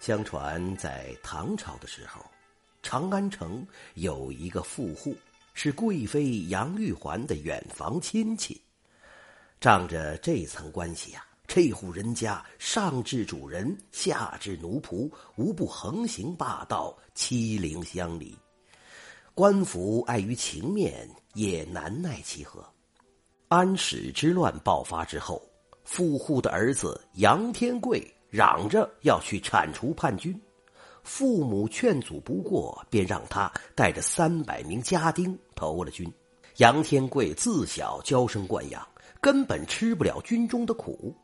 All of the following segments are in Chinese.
相传在唐朝的时候，长安城有一个富户，是贵妃杨玉环的远房亲戚。仗着这层关系呀，这户人家上至主人，下至奴仆，无不横行霸道，欺凌乡里。官府碍于情面，也难奈其何。安史之乱爆发之后，富户的儿子杨天贵。嚷着要去铲除叛军，父母劝阻不过，便让他带着三百名家丁投了军。杨天贵自小娇生惯养，根本吃不了军中的苦。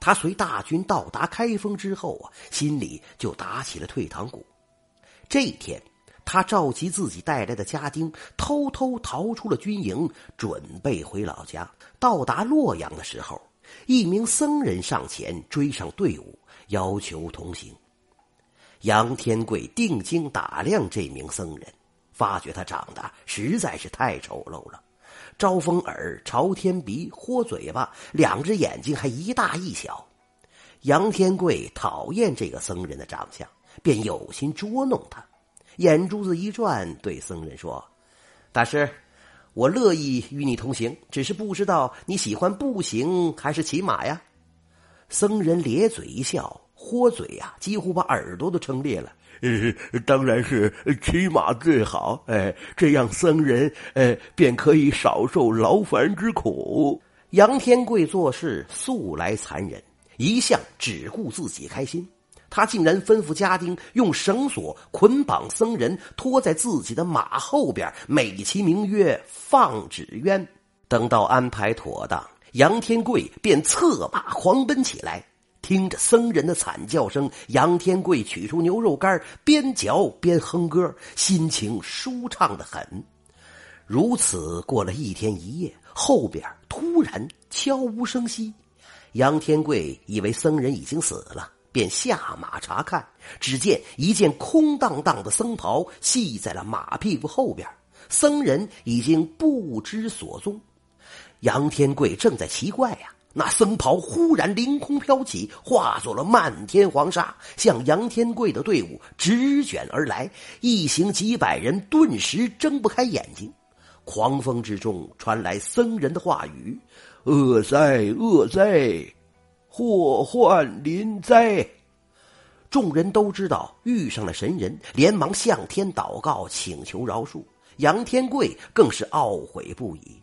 他随大军到达开封之后啊，心里就打起了退堂鼓。这一天，他召集自己带来的家丁，偷偷逃出了军营，准备回老家。到达洛阳的时候，一名僧人上前追上队伍。要求同行。杨天贵定睛打量这名僧人，发觉他长得实在是太丑陋了，招风耳、朝天鼻、豁嘴巴，两只眼睛还一大一小。杨天贵讨厌这个僧人的长相，便有心捉弄他。眼珠子一转，对僧人说：“大师，我乐意与你同行，只是不知道你喜欢步行还是骑马呀？”僧人咧嘴一笑，豁嘴呀，几乎把耳朵都撑裂了。呃，当然是骑马最好。哎，这样僧人呃便可以少受劳烦之苦。杨天贵做事素来残忍，一向只顾自己开心。他竟然吩咐家丁用绳索捆绑僧人，拖在自己的马后边，美其名曰放纸鸢。等到安排妥当。杨天贵便策马狂奔起来，听着僧人的惨叫声，杨天贵取出牛肉干，边嚼边哼歌，心情舒畅的很。如此过了一天一夜，后边突然悄无声息。杨天贵以为僧人已经死了，便下马查看，只见一件空荡荡的僧袍系在了马屁股后边，僧人已经不知所踪。杨天贵正在奇怪呀，那僧袍忽然凌空飘起，化作了漫天黄沙，向杨天贵的队伍直卷而来。一行几百人顿时睁不开眼睛。狂风之中传来僧人的话语：“恶哉恶哉，祸患临灾！”众人都知道遇上了神人，连忙向天祷告，请求饶恕。杨天贵更是懊悔不已。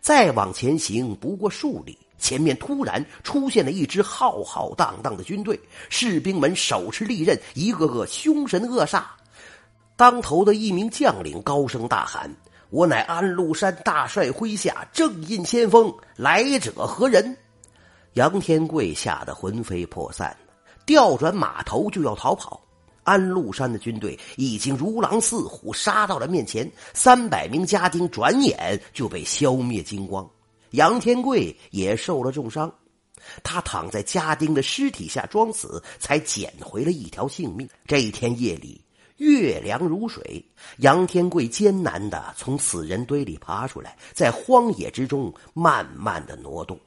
再往前行不过数里，前面突然出现了一支浩浩荡荡的军队，士兵们手持利刃，一个个凶神恶煞。当头的一名将领高声大喊：“我乃安禄山大帅麾下正印先锋，来者何人？”杨天贵吓得魂飞魄散，调转马头就要逃跑。安禄山的军队已经如狼似虎，杀到了面前。三百名家丁转眼就被消灭精光，杨天贵也受了重伤。他躺在家丁的尸体下装死，才捡回了一条性命。这一天夜里，月凉如水，杨天贵艰难的从死人堆里爬出来，在荒野之中慢慢的挪动。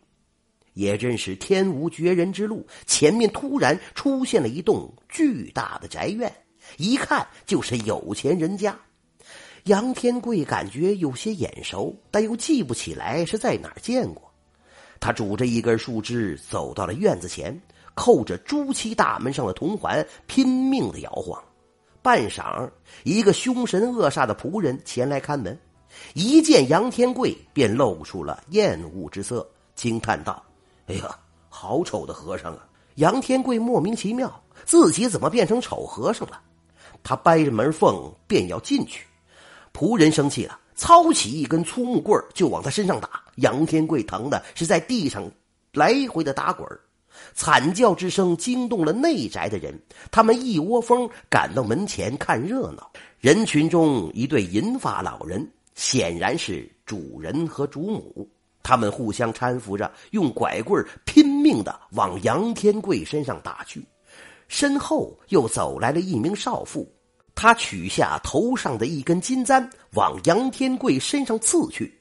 也真是天无绝人之路，前面突然出现了一栋巨大的宅院，一看就是有钱人家。杨天贵感觉有些眼熟，但又记不起来是在哪儿见过。他拄着一根树枝走到了院子前，扣着朱漆大门上的铜环，拼命的摇晃。半晌，一个凶神恶煞的仆人前来看门，一见杨天贵便露出了厌恶之色，惊叹道。哎呀，好丑的和尚啊！杨天贵莫名其妙，自己怎么变成丑和尚了？他掰着门缝便要进去，仆人生气了，操起一根粗木棍就往他身上打。杨天贵疼的是在地上来回的打滚惨叫之声惊动了内宅的人，他们一窝蜂赶到门前看热闹。人群中一对银发老人，显然是主人和主母。他们互相搀扶着，用拐棍拼命的往杨天贵身上打去。身后又走来了一名少妇，她取下头上的一根金簪，往杨天贵身上刺去。